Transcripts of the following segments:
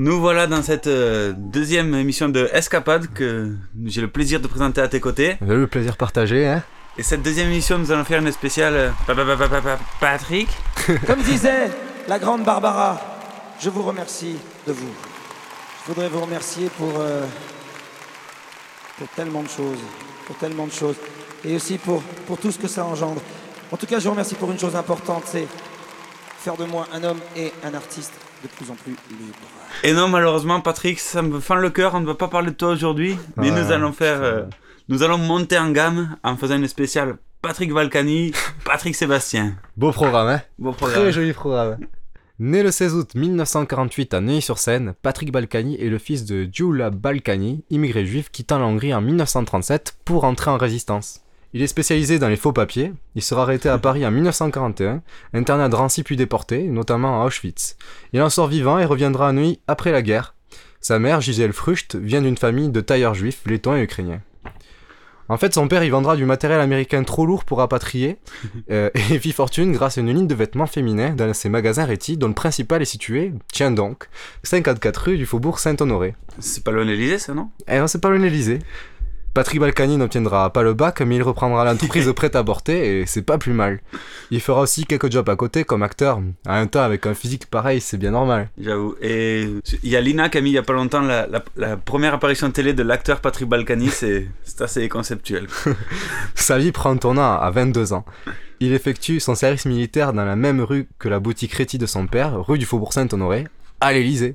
Nous voilà dans cette euh, deuxième émission de Escapade que j'ai le plaisir de présenter à tes côtés. Le plaisir partagé, hein et cette deuxième émission, nous allons faire une spéciale euh, Patrick. Comme disait la grande Barbara, je vous remercie de vous. Je voudrais vous remercier pour, euh, pour tellement de choses, pour tellement de choses, et aussi pour, pour tout ce que ça engendre. En tout cas, je vous remercie pour une chose importante, c'est faire de moi un homme et un artiste de plus en plus libre. Et non, malheureusement, Patrick, ça me fend le cœur, on ne va pas parler de toi aujourd'hui, mais nous allons faire... Euh, nous allons monter en gamme en faisant une spéciale Patrick Valcani, Patrick Sébastien. Beau programme, hein Beau programme. Très joli programme. Né le 16 août 1948 à Neuilly-sur-Seine, Patrick Balkany est le fils de Giula Balkany, immigré juif quittant la Hongrie en 1937 pour entrer en résistance. Il est spécialisé dans les faux papiers, il sera arrêté à Paris en 1941, interné à Drancy puis déporté, notamment à Auschwitz. Il en sort vivant et reviendra à Neuilly après la guerre. Sa mère, Gisèle Frucht, vient d'une famille de tailleurs juifs, lettons et ukrainiens. En fait, son père, il vendra du matériel américain trop lourd pour rapatrier euh, et fit fortune grâce à une ligne de vêtements féminins dans ses magasins Réti, dont le principal est situé, tiens donc, 54 rue du Faubourg Saint-Honoré. C'est pas de ça, non? Eh non, c'est pas de Patrick Balkany n'obtiendra pas le bac, mais il reprendra l'entreprise de prêt-à-porter et c'est pas plus mal. Il fera aussi quelques jobs à côté comme acteur. En un temps, avec un physique pareil, c'est bien normal. J'avoue. Et il y a Lina qui a mis il y a pas longtemps la, première apparition télé de l'acteur Patrick Balkany, c'est assez conceptuel. Sa vie prend un tournant à 22 ans. Il effectue son service militaire dans la même rue que la boutique Réti de son père, rue du Faubourg Saint-Honoré, à l'Élysée.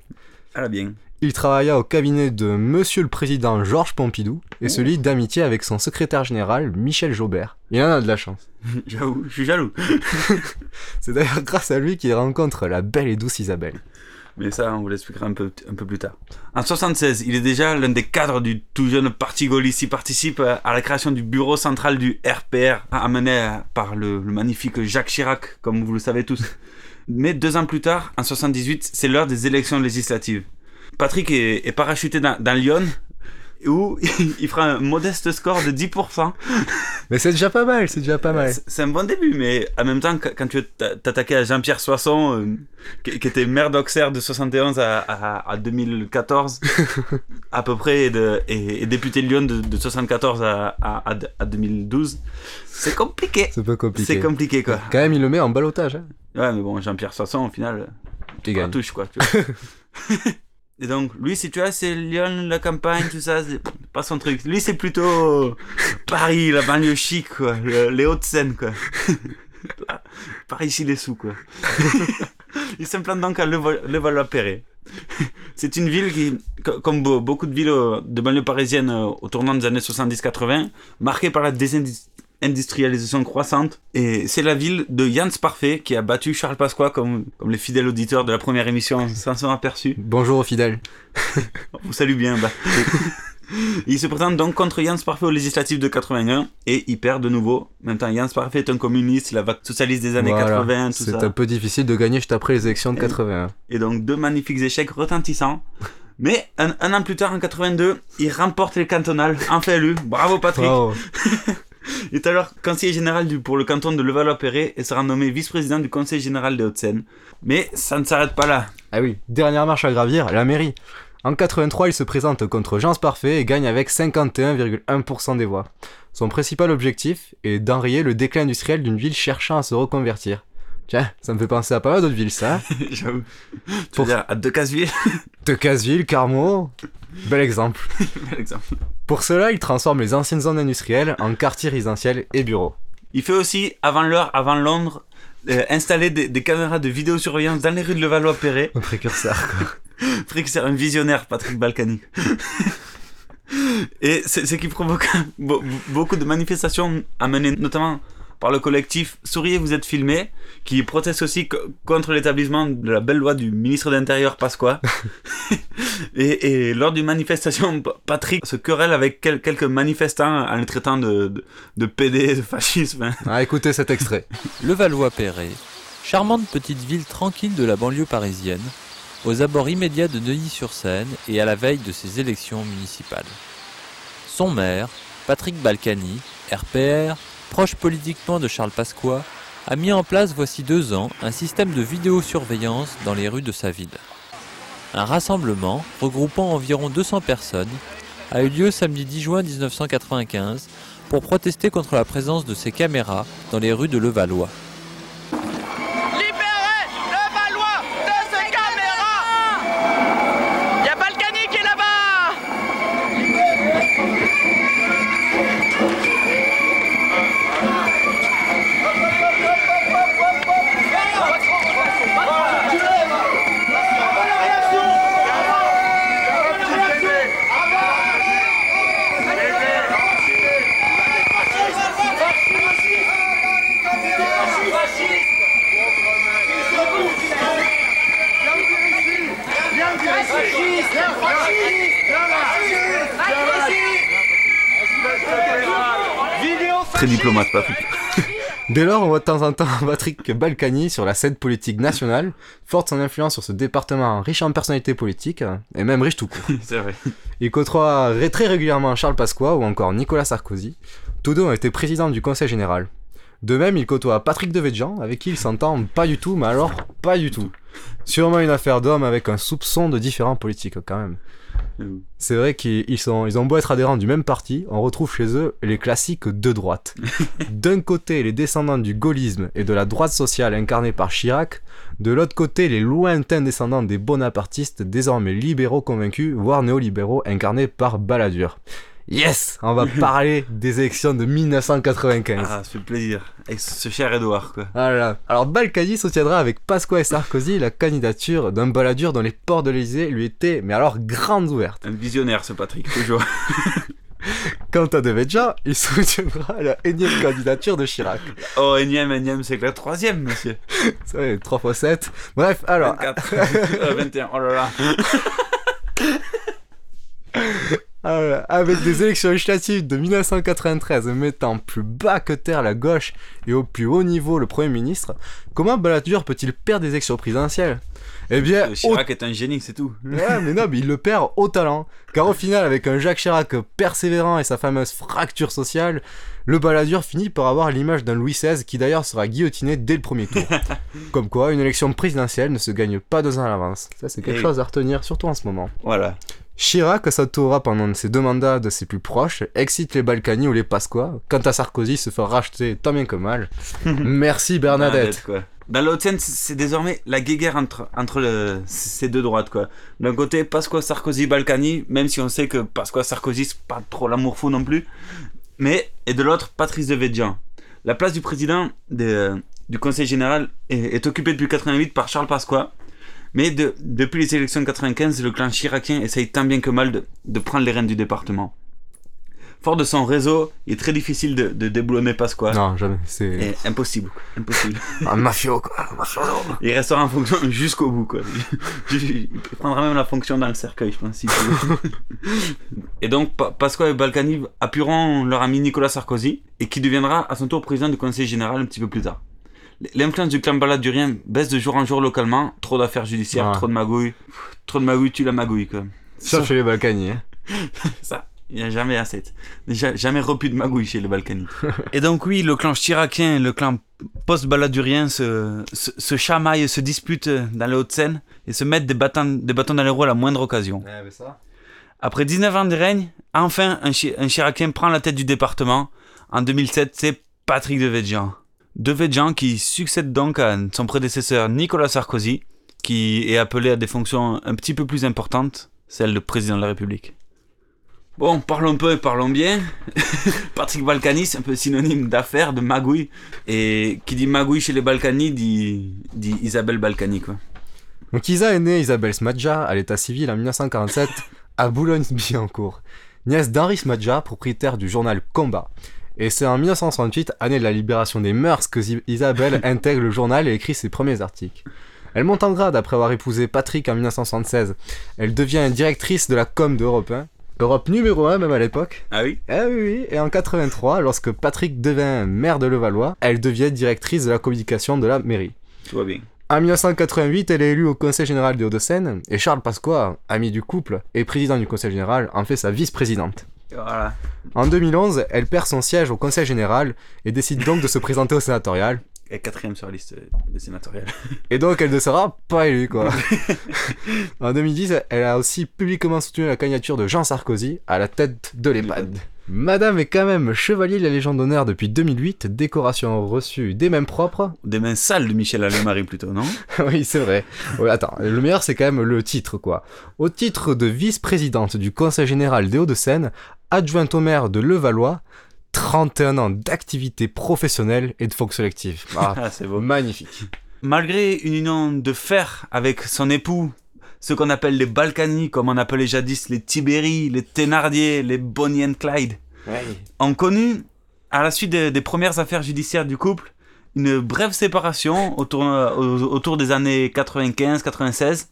Ah bien. Il travailla au cabinet de Monsieur le Président Georges Pompidou et se lie d'amitié avec son secrétaire général Michel Jaubert. Il en a de la chance. J'avoue, je suis jaloux. C'est d'ailleurs grâce à lui qu'il rencontre la belle et douce Isabelle. Mais ça, on vous l'expliquera un peu, un peu plus tard. En 76, il est déjà l'un des cadres du tout jeune parti gaulliste. Il participe à la création du bureau central du RPR, amené par le, le magnifique Jacques Chirac, comme vous le savez tous. Mais deux ans plus tard, en 78, c'est l'heure des élections législatives. Patrick est, parachuté dans, Lyon où il fera un modeste score de 10%. Mais c'est déjà pas mal, c'est déjà pas mal. C'est un bon début, mais en même temps, quand tu t'attaquais à Jean-Pierre Soisson, euh, qui, était maire d'Auxerre de 71 à, 2014, à peu près, et, député de Lyon de, de 74 à, 2012, c'est compliqué. C'est pas compliqué. C'est compliqué, quoi. Quand même, il le met en balotage. Hein. Ouais, mais bon, Jean-Pierre Soisson, au final, tu touche, quoi. Tu vois. Et donc, lui, si tu vois, c'est Lyon, la campagne, tout ça, c'est pas son truc. Lui, c'est plutôt Paris, la banlieue chic, quoi. les Hauts-de-Seine, quoi. Paris, ici, les sous, quoi. Il s'implante donc à Levallois-Perret. C'est une ville qui, comme beaucoup de villes de banlieue parisienne au tournant des années 70-80, marquée par la désindustrialisation industrialisation croissante. Et c'est la ville de Jans Parfait qui a battu Charles Pasqua comme, comme les fidèles auditeurs de la première émission s'en sont aperçus. Bonjour aux fidèles. On vous salue bien. Bah. il se présente donc contre Jans Parfait aux législatives de 81 et il perd de nouveau. Maintenant, Jans Parfait est un communiste, la vague socialiste des années 80, tout C'est un peu difficile de gagner juste après les élections de 81. Et donc, deux magnifiques échecs retentissants. Mais un, an plus tard, en 82, il remporte les cantonales, enfin élu. Bravo Patrick. Il est alors conseiller général du, pour le canton de Levallois-Perret et sera nommé vice-président du conseil général des Hauts-de-Seine. Mais ça ne s'arrête pas là. Ah oui, dernière marche à gravir, la mairie. En 83, il se présente contre Jean Parfait et gagne avec 51,1% des voix. Son principal objectif est d'enrayer le déclin industriel d'une ville cherchant à se reconvertir. Tiens, ça me fait penser à pas mal d'autres villes, ça. J'avoue. Tu veux dire à Decazeville Decazeville, Carmo. Bel exemple. Bel exemple. Pour cela, il transforme les anciennes zones industrielles en quartiers résidentiels et bureaux. Il fait aussi, avant l'heure, avant Londres, euh, installer des, des caméras de vidéosurveillance dans les rues de Levallois-Perret. Un précurseur, quoi. précurseur, un visionnaire, Patrick Balkany. Et c'est ce qui provoque be- beaucoup de manifestations amenées notamment par le collectif Souriez, vous êtes filmé, qui proteste aussi co- contre l'établissement de la belle loi du ministre de l'Intérieur Pasqua. et, et lors d'une manifestation, Pa- Patrick se querelle avec quel- quelques manifestants en les traitant de, de, de PD, de fascisme. Ah, écoutez cet extrait. Levallois-Perret, charmante petite ville tranquille de la banlieue parisienne, aux abords immédiats de Neuilly-sur-Seine et à la veille de ses élections municipales. Son maire, Patrick Balkany, RPR, proche politiquement de Charles Pasqua, a mis en place voici deux ans un système de vidéosurveillance dans les rues de sa ville. Un rassemblement, regroupant environ 200 personnes, a eu lieu samedi 10 juin 1995 pour protester contre la présence de ces caméras dans les rues de Levallois. Très diplomate, Patrick. Dès lors, on voit de temps en temps Patrick Balkany sur la scène politique nationale, forte son influence sur ce département riche en personnalités politiques, et même riche tout court. C'est vrai. Il côtoie très régulièrement Charles Pasqua ou encore Nicolas Sarkozy. Tous deux ont été présidents du Conseil général. De même, il côtoie Patrick Devedjian, avec qui il s'entend pas du tout, mais alors pas du tout. Sûrement une affaire d'homme avec un soupçon de différents politiques quand même. C'est vrai qu'ils ils sont, ils ont beau être adhérents du même parti, on retrouve chez eux les classiques de droite. D'un côté, les descendants du gaullisme et de la droite sociale incarnés par Chirac, de l'autre côté, les lointains descendants des bonapartistes, désormais libéraux convaincus, voire néolibéraux incarnés par Balladur. Yes On va parler des élections de 1995. Ah, ça fait plaisir. Avec ce cher Edouard, quoi. Voilà. Alors Balkany soutiendra avec Pasqua et Sarkozy la candidature d'un Balladur dont les portes de l'Élysée lui étaient, mais alors, grandes ouvertes. Un visionnaire, ce Patrick, toujours. Quant à Devedjian, il soutiendra la énième candidature de Chirac. Oh, énième, énième, c'est que la troisième, monsieur. C'est vrai, 3 x 7. Bref, alors... 24. Euh, 21, oh là là. Euh, avec des élections législatives de 1993 mettant plus bas que terre la gauche et au plus haut niveau le Premier ministre, comment Balladur peut-il perdre des élections présidentielles? Eh bien, Chirac est un génie, c'est tout. Ouais, mais non, mais il le perd au talent. Car au final, avec un Jacques Chirac persévérant et sa fameuse fracture sociale, le Balladur finit par avoir l'image d'un Louis XVI qui d'ailleurs sera guillotiné dès le premier tour. Comme quoi, une élection présidentielle ne se gagne pas deux ans à l'avance. Ça, c'est quelque Et- chose à retenir, surtout en ce moment. Voilà. Chirac s'entourera pendant ses deux mandats de ses plus proches, excite les Balkany ou les Pasqua. Quant à Sarkozy, se fait racheter tant bien que mal. Merci Bernadette. Dans la Haute-Seine, c'est c'est désormais la guéguerre entre, entre le- ces deux droites, quoi. D'un côté, Pasqua, Sarkozy, Balkany, même si on sait que Pasqua, Sarkozy, c'est pas trop l'amour fou non plus. Mais, et de l'autre, Patrice Devedjian. La place du président de- du Conseil général est, est occupée depuis 88 par Charles Pasqua. Mais de- depuis les élections de 95, le clan chiracien essaye tant bien que mal de, de prendre les rênes du département. Fort de son réseau, il est très difficile de, de déboulonner Pasqua. Non, jamais. C'est Et impossible, impossible. un mafio, quoi. Un mafioso. Il restera en fonction jusqu'au bout, quoi. Il prendra même la fonction dans le cercueil, je pense. si tu veux. et donc, Pa- Pasqua et Balkany appuieront leur ami Nicolas Sarkozy, et qui deviendra à son tour président du Conseil général un petit peu plus tard. L'influence du clan balladurien baisse de jour en jour localement. Trop d'affaires judiciaires, Ah. trop de magouilles. Trop de magouilles, tu la magouille, quoi. Sauf chez les Balkany. Hein. Ça, il n'y a jamais assez. Déjà, jamais repu de magouille chez les Balkany. et donc, oui, le clan chiracien et le clan post-baladurien se, se, se chamaillent, se disputent dans les Hauts-de-Seine et se mettent des bâtons, des bâtons dans les roues à la moindre occasion. Après 19 ans de règne, enfin, un, Chi- un chiracien prend la tête du département. En 2007, c'est Patrick Devedjian. Deux gens qui succèdent donc à son prédécesseur Nicolas Sarkozy, qui est appelé à des fonctions un petit peu plus importantes, celle de président de la République. Bon, parlons peu et parlons bien. Patrick Balkany, c'est un peu synonyme d'affaires, de magouille. Et qui dit magouille chez les Balkany dit, dit Isabelle Balkany, quoi. Donc Isa est née Isabelle Smadja à l'état civil en 1947 à Boulogne-Billancourt, nièce d'Henri Smadja, propriétaire du journal Combat. Et c'est en 1968, année de la libération des mœurs, que Isabelle intègre le journal et écrit ses premiers articles. Elle monte en grade après avoir épousé Patrick en 1976. Elle devient directrice de la com d'Europe 1. Europe numéro 1 même à l'époque. Ah oui? Ah oui, oui. Et en 83, lorsque Patrick devient maire de Levallois, elle devient directrice de la communication de la mairie. Tout va bien. En 1988, elle est élue au Conseil général des Hauts-de-Seine et Charles Pasqua, ami du couple et président du Conseil général, en fait sa vice-présidente. Voilà. En 2011, elle perd son siège au Conseil général et décide donc de se présenter au sénatorial. Et quatrième sur la liste des sénatoriales. Et donc elle ne sera pas élue quoi. en 2010, elle a aussi publiquement soutenu la candidature de Jean Sarkozy à la tête de l'EHPAD. Madame est quand même chevalier de la Légion d'honneur depuis 2008, décoration reçue des mains propres. Des mains sales de Michel Allemarie plutôt, non? Oui, c'est vrai. Ouais, attends, le meilleur c'est quand même le titre quoi. Au titre de vice-présidente du Conseil général des Hauts-de-Seine, adjointe au maire de Levallois, 31 ans d'activité professionnelle et de fonction active. Ah, c'est beau. Magnifique. Malgré une union de fer avec son époux, ce qu'on appelle les Balkany, comme on appelait jadis les Tibéri, les Thénardier, les Bonnie and Clyde, Ouais. ont connu, à la suite des, des premières affaires judiciaires du couple, une brève séparation autour, euh, autour des années 95-96,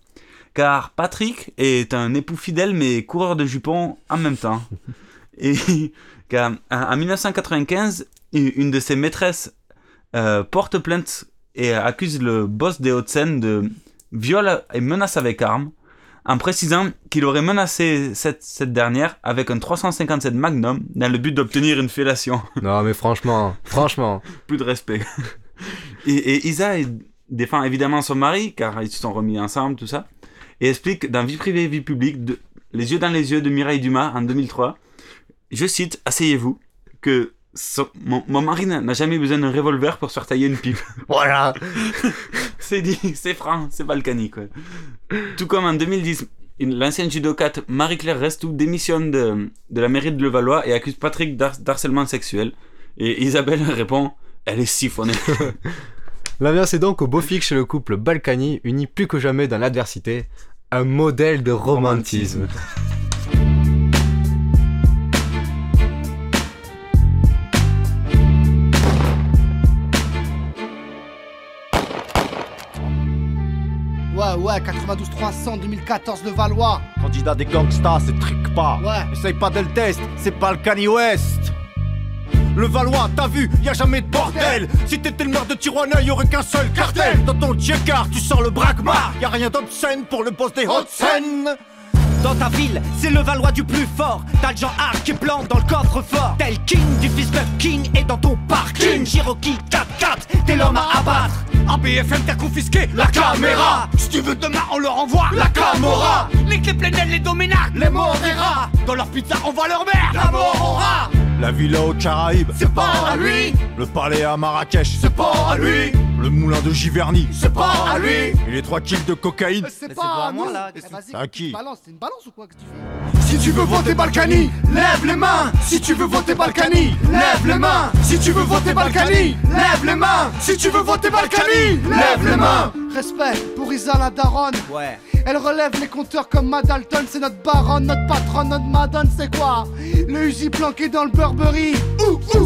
car Patrick est un époux fidèle mais coureur de jupons en même temps. Et en en 1995, une de ses maîtresses euh, porte plainte et accuse le boss des Hauts-de-Seine de viol et menace avec arme, en précisant qu'il aurait menacé cette, cette dernière avec un 357 Magnum dans le but d'obtenir une fellation. Non mais franchement, franchement. Plus de respect. Et, et Isa défend évidemment son mari, car ils se sont remis ensemble, tout ça, et explique dans Vie privée et vie publique, de, Les yeux dans les yeux de Mireille Dumas en 2003, je cite, asseyez-vous, que son- mon, mon mari n'a jamais besoin d'un revolver pour se faire tailler une pipe. Voilà. c'est dit, c'est franc, c'est balkanique. quoi. Tout comme en 2010, une- l'ancienne judocate Marie-Claire Restou démissionne de, de la mairie de Levallois et accuse Patrick d'har- d'harcèlement sexuel. Et Isabelle répond, elle est siphonnée. L'ambiance est donc au beau fixe chez le couple Balkany, uni plus que jamais dans l'adversité, un modèle de romantisme. Ouais, ouais, 92 300 2014 le Valois. Candidat des gangsters, c'est trick pas. Ouais. Essaye pas de le test, c'est pas le Kanye West. Le Valois, t'as vu, y a jamais de bordel. Si t'étais le maire de Tijuana, y aurait qu'un seul cartel. Dans ton car tu sens le bragma. Y a rien d'obscène pour le boss des hautes scènes. Dans ta ville, c'est le Valois du plus fort. T'as le genre hard qui plante dans le coffre-fort. Tel King du fils de King et dans ton parking. Cherokee 4-4, t'es l'homme à abattre. En BFM, t'as confisqué la caméra. Si tu veux demain, on leur envoie la Camorra. Les clés pleines, les dominacs. Les Morera. Dans leur pizza, on va leur mettre la rat. La villa aux Caraïbes, c'est pas à lui. Le palais à Marrakech, c'est pas à lui. Le moulin de Giverny, c'est pas à lui. Et les 3 kills de cocaïne, C'est pas à moi là. C'est Vas-y, à qui balance, c'est une balance ou quoi que tu fais Si tu veux voter Balkany, lève les mains. Si tu veux voter Balkany, lève les mains. Si tu veux voter Balkany, lève les mains. Si tu veux voter Balkany, lève les mains. Respect pour Isa la daronne. Ouais. Elle relève les compteurs comme Madalton, c'est notre baronne, notre patronne, notre madone, c'est quoi? Le Uzi planqué dans le Burberry.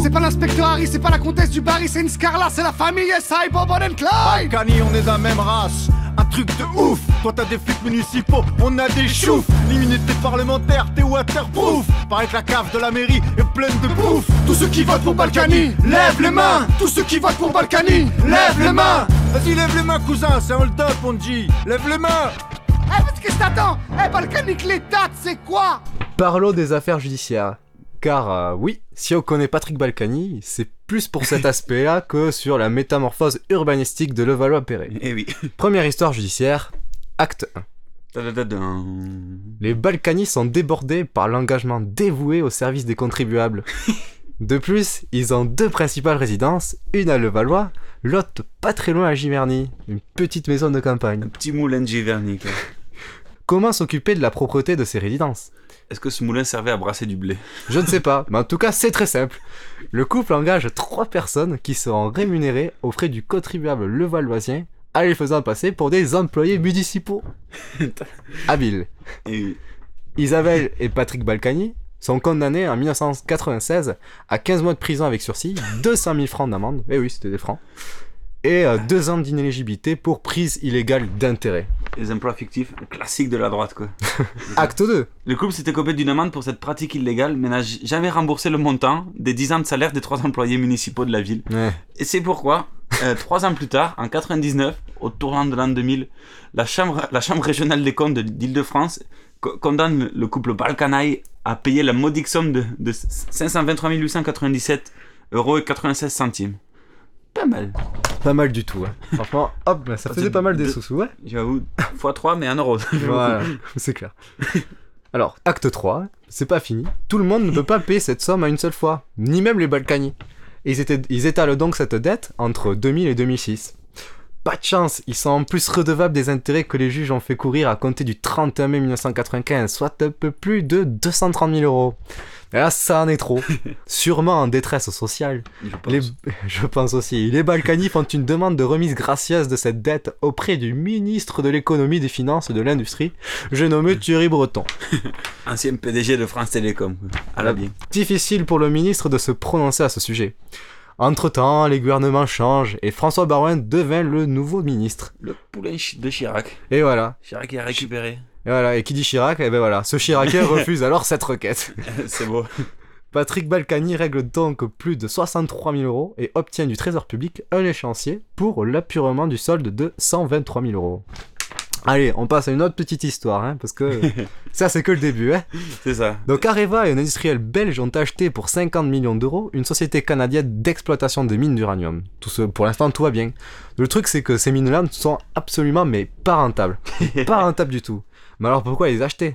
C'est pas l'inspecteur Harry, c'est pas la comtesse du Barry, c'est une Scarla, c'est la famille S.I. Bob and Clyde. Balkany, on est d'un même race. Un truc de ouf. Toi t'as des flics municipaux, on a des choufs. L'immunité parlementaire, t'es waterproof. Paraît que la cave de la mairie est pleine de bouffe. Tous ceux qui votent pour Balkany, lève les mains. Tous ceux qui votent pour Balkany, lève les mains. Vas-y, lève les mains, cousin, c'est un hold-up, on dit. Lève les mains. Eh, parce que je t'attends Eh, Balkanique, les dates, c'est quoi Parlons des affaires judiciaires. Car euh, oui, si on connaît Patrick Balkany, c'est plus pour cet aspect-là que sur la métamorphose urbanistique de Levallois-Perret. Eh oui. Première histoire judiciaire, acte 1. Tadadadam. Les Balkany sont débordés par l'engagement dévoué au service des contribuables. De plus, ils ont deux principales résidences, une à Levallois, l'autre pas très loin à Giverny, une petite maison de campagne. Un petit moulin de Giverny, quoi. Comment s'occuper de la propreté de ces résidences Est-ce que ce moulin servait à brasser du blé Je ne sais pas, mais en tout cas c'est très simple. Le couple engage trois personnes qui seront rémunérées aux frais du contribuable levalloisien en les faisant passer pour des employés municipaux. Habile. Et Isabelle et Patrick Balkany sont condamnés en 1996 à 15 mois de prison avec sursis, 200 000 francs d'amende, eh oui c'était des francs, et 2 ans d'inéligibilité pour prise illégale d'intérêt. Les emplois fictifs, classique de la droite, quoi. Acte 2. Le couple s'était copé d'une amende pour cette pratique illégale, mais n'a jamais remboursé le montant des 10 ans de salaire des trois employés municipaux de la ville. Ouais. Et c'est pourquoi, euh, trois ans plus tard, en 99, au tournant de l'an 2000, la chambre, la chambre régionale des comptes de- d'Île-de-France co- condamne le, le couple Balkanaï à payer la modique somme de, de 523 897 euros et 96 centimes. Pas mal. Pas mal du tout. hein. Franchement, hop, bah, ça faisait pas mal des sous ouais. J'avoue, x3, mais 1 euro. Voilà, c'est clair. Alors, acte 3, c'est pas fini. Tout le monde ne peut pas payer cette somme à une seule fois, ni même les Balkany. Et Ils, étaient, ils étalent donc cette dette entre 2000 et 2006. Pas de chance, ils sont en plus redevables des intérêts que les juges ont fait courir à compter du 31 mai 1995, soit un peu plus de 230 000 euros. Là, ça en est trop. Sûrement en détresse sociale. Je pense. Les- je pense aussi. Les Balkany font une demande de remise gracieuse de cette dette auprès du ministre de l'économie, des finances et de l'industrie, j'ai nommé Thierry Breton. Ancien PDG de France Télécom. À la bien. Difficile pour le ministre de se prononcer à ce sujet. Entre-temps, les gouvernements changent et François Barouin devint le nouveau ministre. Le poulain de Chirac. Et voilà. Chirac a récupéré. Et voilà. Et qui dit Chirac, et ben voilà. Ce Chiracien refuse alors cette requête. C'est beau. Patrick Balkany règle donc plus de 63 000 euros et obtient du Trésor public un échéancier pour l'apurement du solde de 123 000 euros. Allez, on passe à une autre petite histoire, hein, parce que ça c'est que le début. Hein. C'est ça. Donc Areva et un industriel belge ont acheté pour 50 millions d'euros une société canadienne d'exploitation de mines d'uranium. Tout ce, pour l'instant, tout va bien. Le truc, c'est que ces mines-là sont absolument mais pas rentables. pas rentables du tout. Mais alors pourquoi les acheter?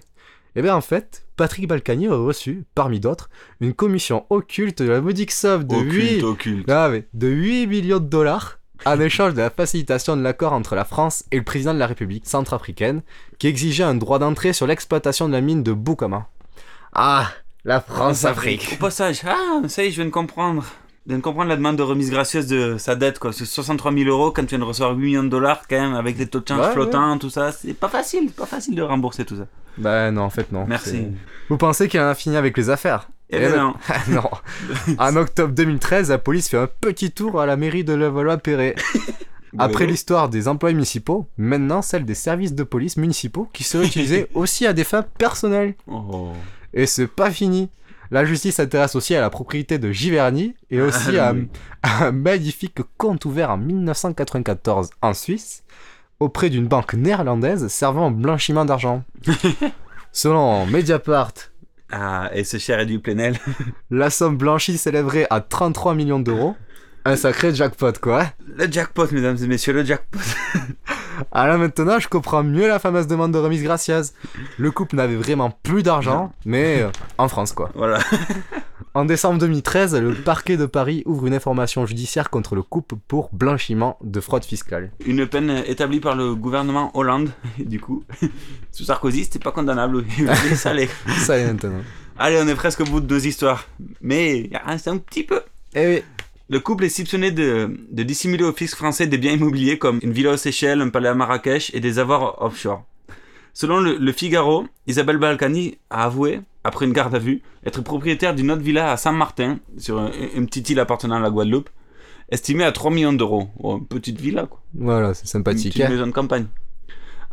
Eh bien en fait, Patrick Balkany a reçu, parmi d'autres, une commission occulte de la modique somme de Occulte, 8... occulte. Ah, mais de 8 millions de dollars en échange de la facilitation de l'accord entre la France et le président de la République centrafricaine, qui exigeait un droit d'entrée sur l'exploitation de la mine de Boukama. Ah, la France-Afrique. Au passage, ah, ça y est, je viens de comprendre. De comprendre la demande de remise gracieuse de sa dette, quoi. C'est 63 000 euros quand tu viens de recevoir 8 millions de dollars, quand même, avec les taux de change Ouais, flottants, tout ça. C'est pas facile, pas facile de rembourser tout ça. Bah non, en fait non. Merci. Vous pensez qu'il en a fini avec les affaires? Eh ben non. non. En octobre 2013, la police fait un petit tour à la mairie de Levallois-Perret. Après Bolero. l'histoire des employés municipaux, maintenant celle des services de police municipaux qui seraient utilisés aussi à des fins personnelles. Oh. Et c'est pas fini. La justice s'intéresse aussi à la propriété de Giverny et aussi Ah, à, oui. à un magnifique compte ouvert en 1994 en Suisse auprès d'une banque néerlandaise servant au blanchiment d'argent. Selon Mediapart, Ah, et ce cher Edu Plenel. la somme blanchie s'élèverait à 33 millions d'euros. Un sacré jackpot quoi. Le jackpot, mesdames et messieurs, le jackpot. Ah là maintenant je comprends mieux la fameuse demande de remise gracieuse. Le couple n'avait vraiment plus d'argent, mais euh, en France quoi. Voilà. En décembre 2013, le parquet de Paris ouvre une information judiciaire contre le couple pour blanchiment de fraude fiscale. Une peine établie par le gouvernement Hollande, du coup. Sous Sarkozy, c'était pas condamnable. Ça l'est. Ça y est maintenant. Allez, on est presque au bout de deux histoires. Mais il reste un petit peu. Eh oui. Le couple est soupçonné de, de dissimuler au fisc français des biens immobiliers comme une villa aux Seychelles, un palais à Marrakech et des avoirs offshore. Selon le, le Figaro, Isabelle Balkany a avoué, après une garde à vue, être propriétaire d'une autre villa à Saint-Martin, sur un- une petite île appartenant à la Guadeloupe, estimée à 3 millions d'euros. Oh, une petite villa, quoi. Voilà, c'est Une sympathique. petite hein. maison de campagne.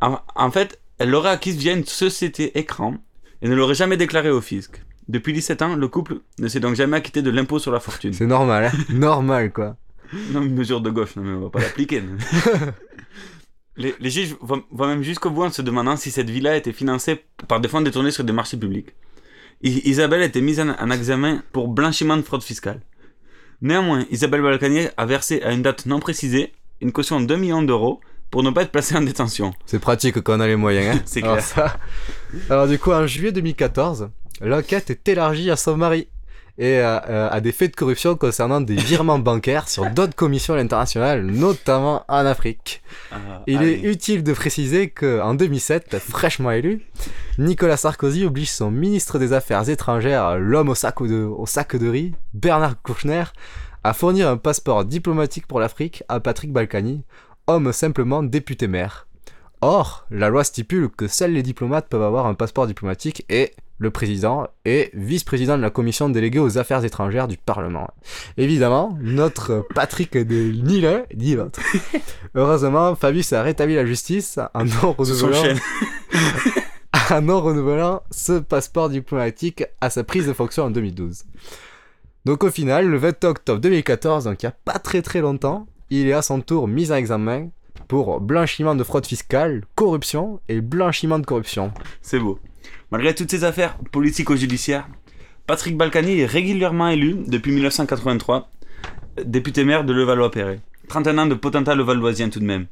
En, en fait, elle l'aurait acquise via une société écran et ne l'aurait jamais déclarée au fisc. Depuis 17 ans, le couple ne s'est donc jamais acquitté de l'impôt sur la fortune. C'est normal, hein. normal quoi. Non, une mesure de gauche, non, mais on va pas l'appliquer. les, les juges vont, vont même jusqu'au bout en se demandant si cette villa était financée par des fonds détournés sur des marchés publics. I- Isabelle a été mise en, en examen pour blanchiment de fraude fiscale. Néanmoins, Isabelle Balkany a versé à une date non précisée une caution de 2 millions d'euros pour ne pas être placée en détention. C'est pratique quand on a les moyens. Hein. C'est Alors clair. ça- Alors du coup, en juillet 2014, l'enquête est élargie à son mari. et euh, euh, à des faits de corruption concernant des virements bancaires sur d'autres commissions internationales, notamment en Afrique. Ah, Il allez. est utile de préciser qu'en 2007, fraîchement élu, Nicolas Sarkozy oblige son ministre des Affaires étrangères, l'homme au sac de, au sac de riz, Bernard Kouchner, à fournir un passeport diplomatique pour l'Afrique à Patrick Balkany, homme simplement député maire. Or, la loi stipule que seuls les diplomates peuvent avoir un passeport diplomatique et le président est vice-président de la commission déléguée aux affaires étrangères du Parlement. Évidemment, notre Patrick de ni l'un ni l'autre. Heureusement, Fabius a rétabli la justice en non renouvelant, en non renouvelant ce passeport diplomatique à sa prise de fonction en 2012. Donc au final, le 20 octobre 2014, donc il n'y a pas très très longtemps, il est à son tour mis en examen pour blanchiment de fraude fiscale, corruption et blanchiment de corruption. C'est beau. Malgré toutes ces affaires politico-judiciaires, Patrick Balkany est régulièrement élu depuis 1983 député maire de Levallois-Perret. 31 ans de potentat levalloisien tout de même.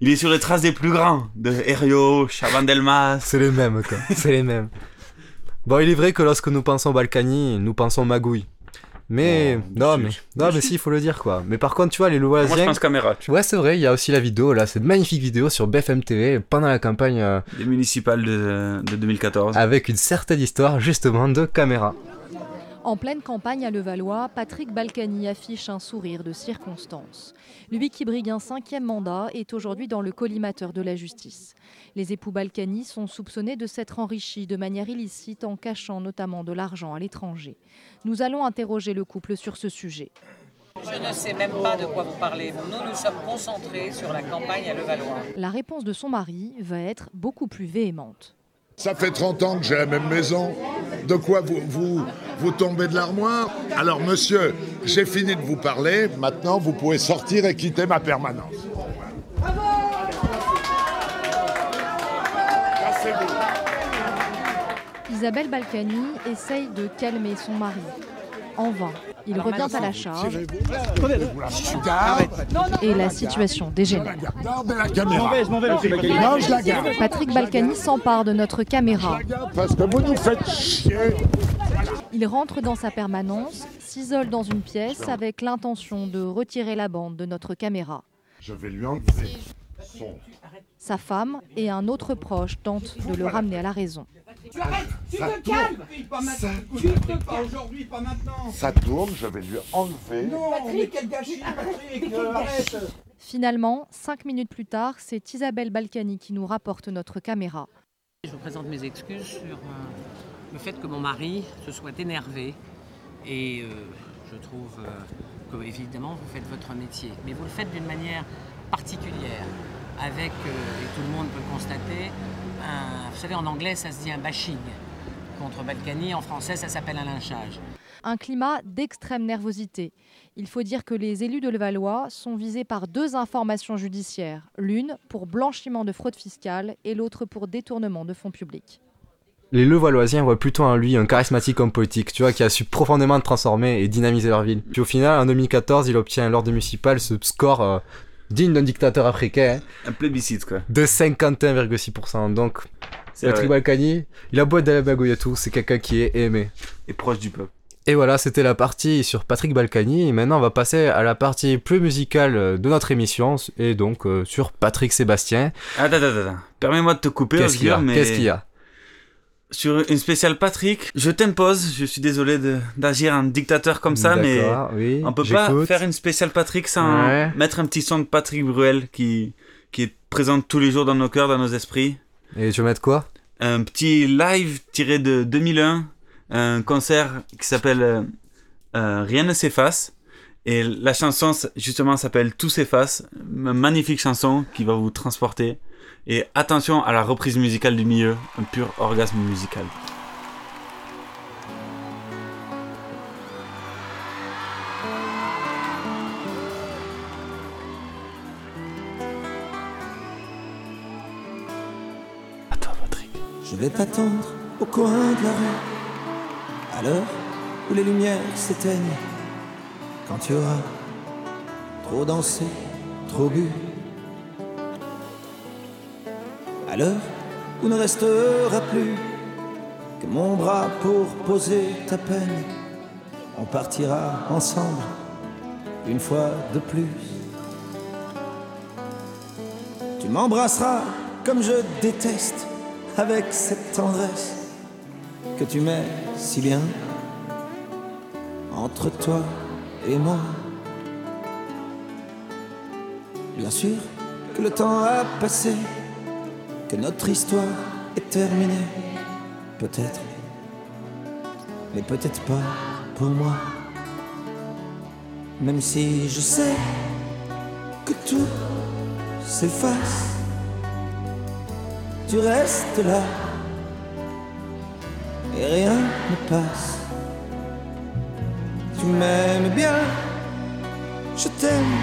Il est sur les traces des plus grands, de Herriot, Chavandelmas. C'est les mêmes quoi, c'est les mêmes. Bon, il est vrai que lorsque nous pensons Balkany, nous pensons Magouille. Mais Oh, non, mais non, mais si, il faut le dire quoi. Mais par contre, tu vois, les Louvoisiens. Moi je pense caméra. tu vois. Ouais, c'est vrai, il y a aussi la vidéo là, cette magnifique vidéo sur BFM TV pendant la campagne euh, Des municipales de, de 2014. avec une certaine histoire justement de caméra. En pleine campagne à Levallois, Patrick Balkany affiche un sourire de circonstance. Lui qui brigue un cinquième mandat est aujourd'hui dans le collimateur de la justice. Les époux Balkany sont soupçonnés de s'être enrichis de manière illicite en cachant notamment de l'argent à l'étranger. Nous allons interroger le couple sur ce sujet. Je ne sais même pas de quoi vous parlez. Nous, nous sommes concentrés sur la campagne à Levallois. La réponse de son mari va être beaucoup plus véhémente. Ça fait 30 ans que j'ai la même maison. De quoi vous, vous, vous tombez de l'armoire? Alors, monsieur, j'ai fini de vous parler. Maintenant, vous pouvez sortir et quitter ma permanence. Isabelle Balkany essaye de calmer son mari. En vain, il revient à la charge et la situation dégénère. Patrick Balkany s'empare de notre caméra. Parce que vous nous faites chier. Il rentre dans sa permanence, s'isole dans une pièce avec l'intention de retirer la bande de notre caméra. Je vais lui enlever son. Sa femme et un autre proche tentent de le ramener à la raison. Tu arrêtes Tu Ça te tourne. calmes Pas Tu te pas aujourd'hui, pas maintenant Ça tourne, je vais lui enlever. Non, mais quel gâchis, Patrick euh, Arrête Finalement, cinq minutes plus tard, c'est Isabelle Balkany qui nous rapporte notre caméra. Je vous présente mes excuses sur euh, le fait que mon mari se soit énervé. Et euh, je trouve euh, que, évidemment, vous faites votre métier. Mais vous le faites d'une manière particulière. Avec, euh, et tout le monde peut le constater, un- vous savez, en anglais, ça se dit un bashing contre Balkany. En français, ça s'appelle un lynchage. Un climat d'extrême nervosité. Il faut dire que les élus de Levallois sont visés par deux informations judiciaires, l'une pour blanchiment de fraude fiscale et l'autre pour détournement de fonds publics. Les Levalloisiens voient plutôt en lui un charismatique homme politique, tu vois, qui a su profondément transformer et dynamiser leur ville. Puis au final, en 2014, il obtient lors de municipal ce score euh, digne d'un dictateur africain hein, Un plébiscite quoi. de 51,6%. Donc, C'est Patrick. Balkany, il a beau être dans tout, c'est quelqu'un qui est aimé. Et proche du peuple. Et voilà, c'était la partie sur Patrick Balkany. Et maintenant, on va passer à la partie plus musicale de notre émission, et donc euh, sur Patrick Sébastien. Attends, attends, attends. Permets-moi de te couper, Qu'est-ce qu'il y a Osgur, mais... Qu'est-ce qu'il y a Sur une spéciale Patrick, je t'impose, je suis désolé d'agir en dictateur comme ça, mais oui, on peut pas faire une spéciale Patrick sans Ouais. mettre un petit son de Patrick Bruel qui, qui est présent tous les jours dans nos cœurs, dans nos esprits. Et tu veux mettre quoi? Un petit live tiré de 2001, un concert qui s'appelle euh, euh, Rien ne s'efface. Et la chanson, justement, s'appelle Tout s'efface. Une magnifique chanson qui va vous transporter. Et attention à la reprise musicale du milieu, un pur orgasme musical. Je vais t'attendre au coin de la rue, à l'heure où les lumières s'éteignent, quand tu auras trop dansé, trop bu, à l'heure où ne restera plus que mon bras pour poser ta peine, on partira ensemble une fois de plus. Tu m'embrasseras comme je déteste avec cette tendresse que tu mets si bien entre toi et moi. Bien sûr que le temps a passé, que notre histoire est terminée, peut-être, mais peut-être pas pour moi. Même si je sais que tout s'efface, tu restes là et rien ne passe. Tu m'aimes bien, je t'aime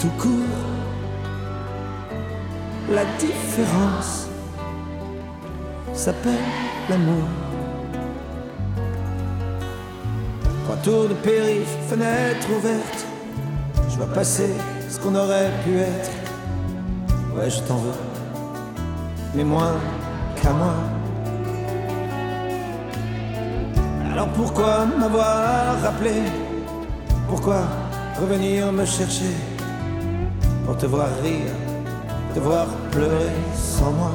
tout court. La différence s'appelle l'amour. Trois tours de périph, fenêtre ouverte. Je vois passer ce qu'on aurait pu être. Ouais, je t'en veux, mais moins qu'à moi. Alors pourquoi m'avoir rappelé? Pourquoi revenir me chercher? Pour te voir rire, te voir pleurer sans moi.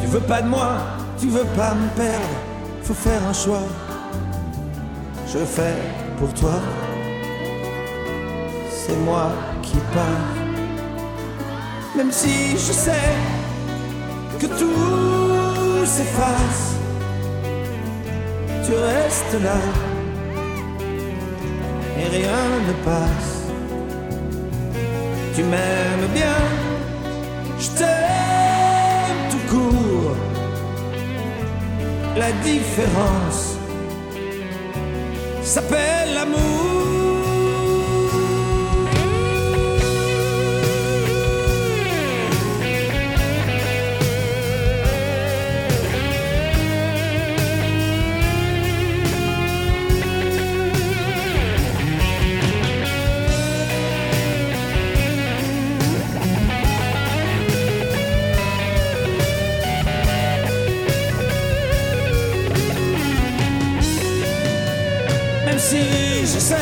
Tu veux pas de moi, tu veux pas me perdre. Faut faire un choix. Je fais pour toi. C'est moi qui pars. Même si je sais que tout s'efface tu restes là et rien ne passe. Tu m'aimes bien, je t'aime tout court. La différence s'appelle l'amour. Sais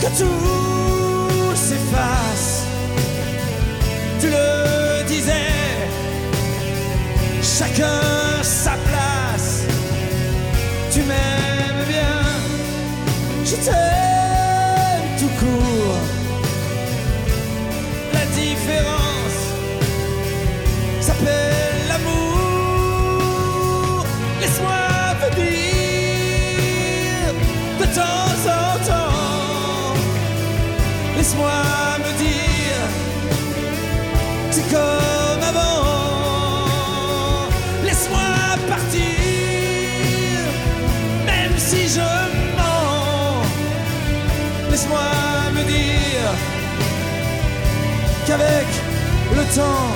que tout s'efface, tu le disais, chacun sa place. Tu m'aimes bien, je t'aime Laisse-moi me dire, c'est comme avant. Laisse-moi partir, même si je mens. Laisse-moi me dire qu'avec le temps,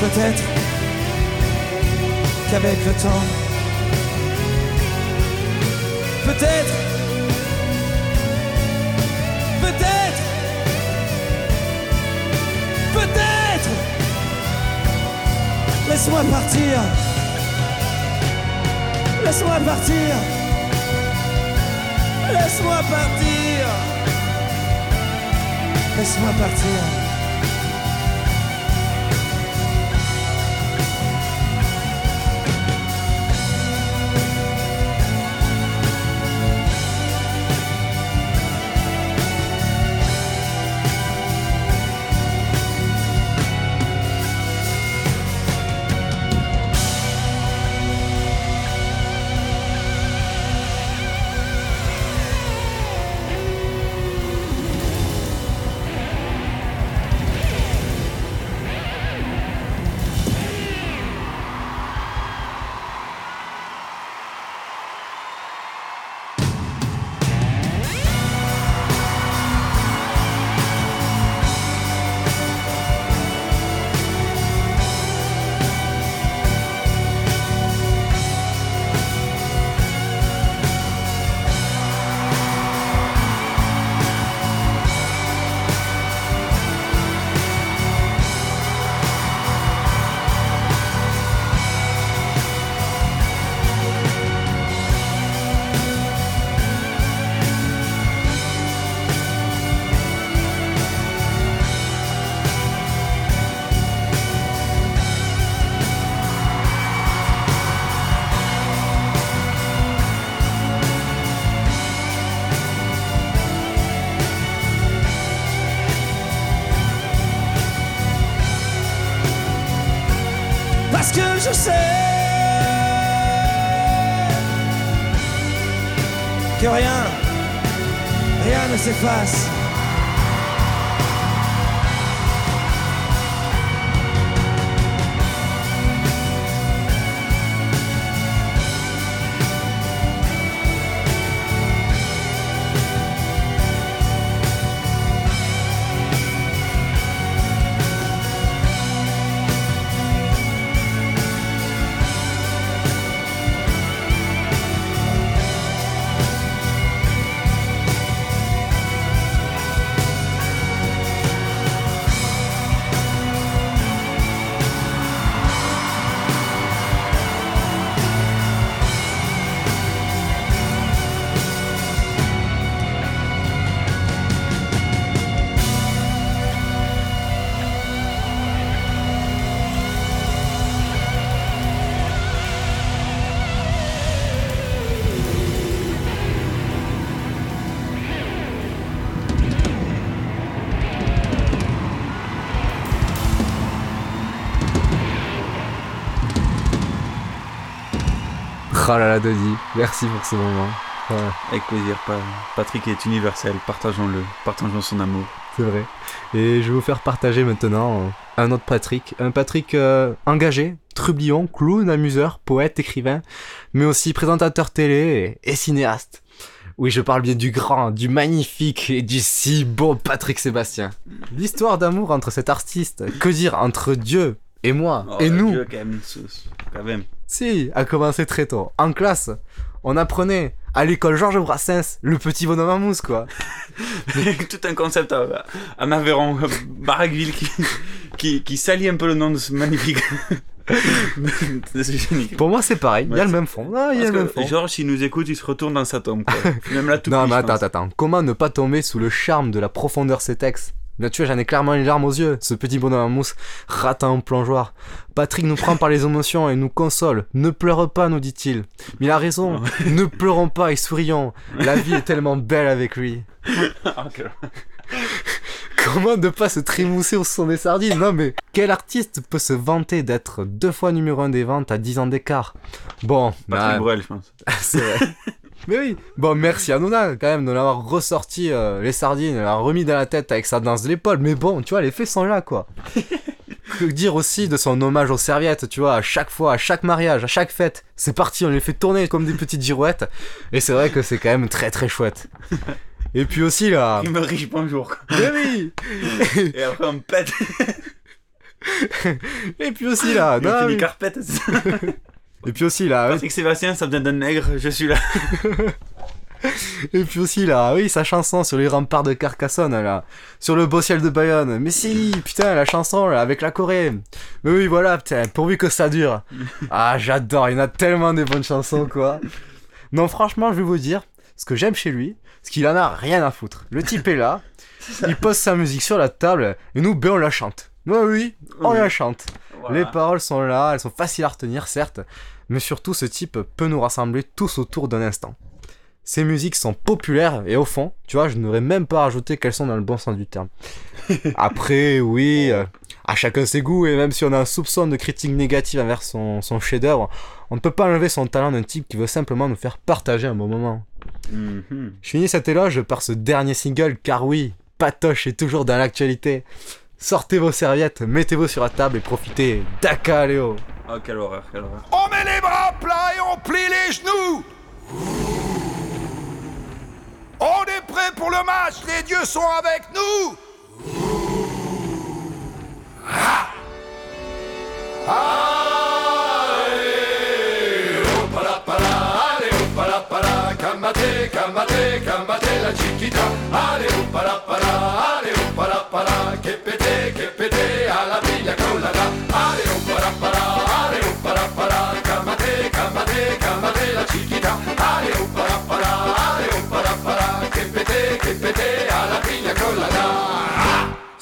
Peut-être qu'avec le temps, peut-être, peut-être, peut-être, laisse-moi partir, laisse-moi partir, laisse-moi partir, laisse-moi partir. Rien Oh là là, Dodi, merci pour ce moment. Voilà. Avec plaisir. Pa- Patrick est universel. Partageons-le. Partageons son amour. C'est vrai. Et je vais vous faire partager maintenant un autre Patrick. Un Patrick euh, engagé, trublion, clown, amuseur, poète, écrivain, mais aussi présentateur télé et, et cinéaste. Oui, je parle bien du grand, du magnifique et du si beau Patrick Sébastien. L'histoire d'amour entre cet artiste, que dire entre Dieu et moi Oh, et nous Dieu, quand même. Quand même. Si, a commencé très tôt. En classe, on apprenait à l'école Georges Brassens, le petit bonhomme à mousse, quoi. Tout un concept à, à Maveyron, Baraqueville, qui, qui, qui salit un peu le nom de ce magnifique. de ce génie. Pour moi, c'est pareil. Il y a le même fond. Ah, il y a Parce le même que fond. Georges, s'il nous écoute, il se retourne dans sa tombe. Quoi. Même la toupie, Non, mais attends, attends. Comment ne pas tomber sous le charme de la profondeur de ces textes Là, tu vois, j'en ai clairement les larmes aux yeux. Ce petit bonhomme à mousse, ratin en plongeoir. Patrick nous prend par les émotions et nous console. Ne pleure pas, nous dit-il. Mais il a raison. ne pleurons pas et sourions. La vie est tellement belle avec lui. Ok. Comment ne pas se trémousser au son des sardines? Non mais quel artiste peut se vanter d'être deux fois numéro un des ventes à 10 ans d'écart? Bon, Patrick bah, Bruel, je pense. c'est vrai. Mais oui, bon merci à Nona quand même de l'avoir ressorti euh, les sardines, de l'avoir remis dans la tête avec sa danse de l'épaule. Mais bon, tu vois, les faits sont là quoi. Que dire aussi de son hommage aux serviettes, tu vois, à chaque fois, à chaque mariage, à chaque fête. C'est parti, on les fait tourner comme des petites girouettes. Et c'est vrai que c'est quand même très très chouette. Et puis aussi là. Il me riche bonjour. Mais oui Et après, on pète. Et puis aussi là. Non, fait oui. des carpettes. Et puis aussi là. Patrick Sébastien, ça me donne d'un nègre, je suis là. Et puis aussi là, oui, sa chanson sur les remparts de Carcassonne là, sur le beau ciel de Bayonne. Mais si, putain, la chanson là avec la Corée. Mais oui, voilà, putain, pourvu que ça dure. Ah, j'adore, il y en a tellement des bonnes chansons quoi. Non, franchement, je vais vous dire, ce que j'aime chez lui, c'est qu'il en a rien à foutre. Le type est là, il pose sa musique sur la table et nous, ben on la chante. Ouais, oui, on Oui. la chante. Voilà. Les paroles sont là, elles sont faciles à retenir, certes, mais surtout ce type peut nous rassembler tous autour d'un instant. Ces musiques sont populaires et au fond, tu vois, je n'aurais même pas rajouté qu'elles sont dans le bon sens du terme. Après, oui, euh, à chacun ses goûts et même si on a un soupçon de critique négative envers son, son chef-d'œuvre, on ne peut pas enlever son talent d'un type qui veut simplement nous faire partager un bon moment. Mhm. Je finis cet éloge par ce dernier single car oui, Patoche est toujours dans l'actualité. Sortez vos serviettes, mettez-vous sur la table et profitez d'Aka Léo. Oh, quelle horreur, quelle horreur. On met les bras plats et on plie les genoux. On est prêt pour le match, les dieux sont avec nous. Ah. Allez, oh, oh, la chiquita. Allez, oh, allez, oh, que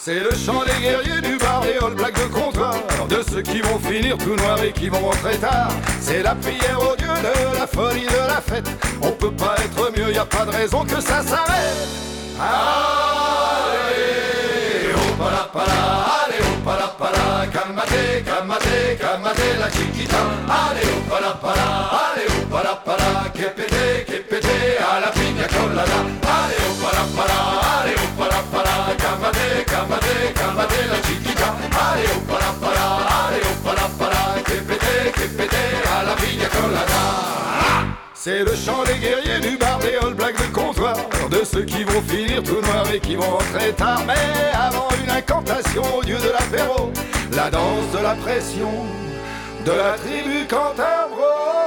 c'est le chant des guerriers du bar et all black de comptoir. De ceux qui vont finir tout noir et qui vont rentrer tard. C'est la prière au dieu de la folie de la fête. On peut pas être mieux, y a pas de raison que ça s'arrête. Allez, oh para para, allez oh para para Calmate, calmate, calmate la chiquita Allez oh para para, allez oh para para Que pété, à la la la C'est le chant des guerriers du bar des all black du comptoir De ceux qui vont finir tout noirs et qui vont rentrer tard. Mais avant une incantation au dieu de l'apéro La danse de la pression de la tribu Cantabro.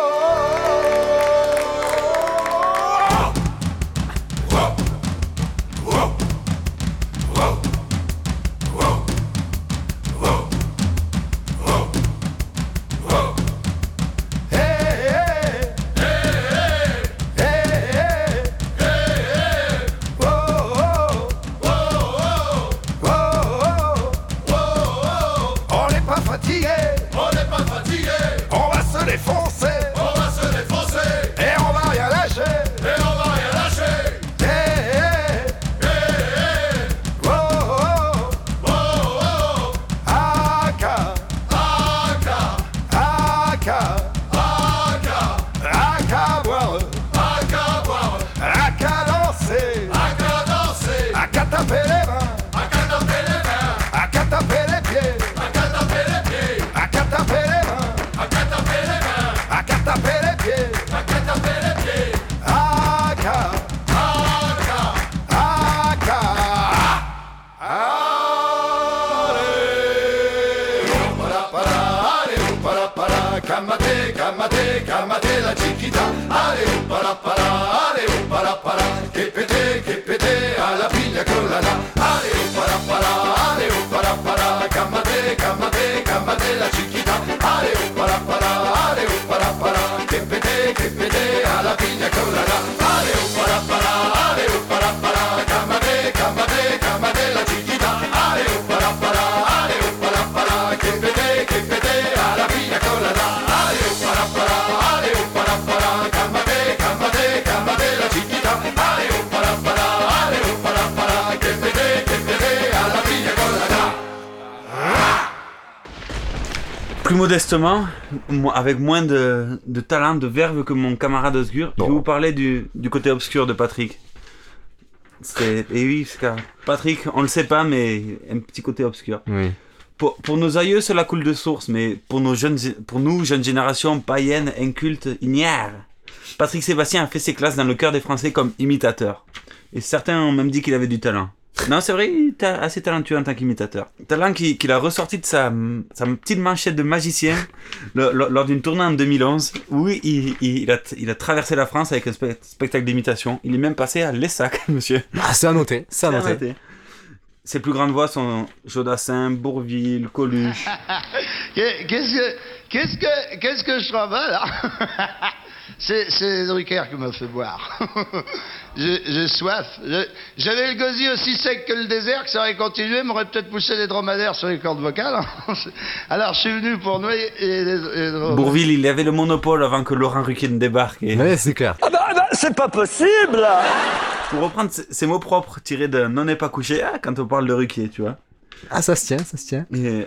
Kamate, kamate, kamate la chiquita. Allez, oh, para, para, allez, oh, para, para. Que pete, que pete a la piña colada. Allez, oh, para, para, allez, oh, para, para. Kamate, kamate, kamate la chiquita. Allez, oh, para, para, allez, oh, para, para. Que pete, que pete a la piña modestement, avec moins de, de talent, de verve que mon camarade Osgur, je vais vous parler du, du côté obscur de Patrick. C'est- Et oui, que Patrick, on le sait pas, mais un petit côté obscur. Oui. Pour, pour nos aïeux, cela coule de source, mais pour, nos jeunes, pour nous, jeunes générations païennes, incultes, ignares, Patrick Sébastien a fait ses classes dans le cœur des Français comme imitateur. Et certains ont même dit qu'il avait du talent. Non, c'est vrai, il est assez talentueux en tant qu'imitateur. Talent qui- qu'il a ressorti de sa, sa petite manchette de magicien le- le- lors d'une tournée en 2011 où il, il- il a, il a traversé la France avec un spe- spectacle d'imitation. Il est même passé à l'ESSAC, monsieur. Ah, c'est à noter, c'est à noter. Ses plus grandes voix sont Jodassin, Bourville, Coluche. Qu'est- Qu'est-ce que, qu'est-ce que, qu'est-ce que je travaille là? C'est, Drucker qui m'a fait boire. j'ai, soif. J'avais le gosier aussi sec que le désert, que ça aurait continué, m'aurait peut-être poussé des dromadaires sur les cordes vocales. Alors je suis venu pour noyer les, les-. Bourville, il avait le monopole avant que Laurent Ruquier ne débarque. Et... Ouais, c'est clair. Ah bah, c'est pas possible Pour reprendre ces mots propres tirés de Non n'est pas couché, ah, quand on parle de Ruquier, tu vois. Ah, ça se tient, ça se tient. Et, euh,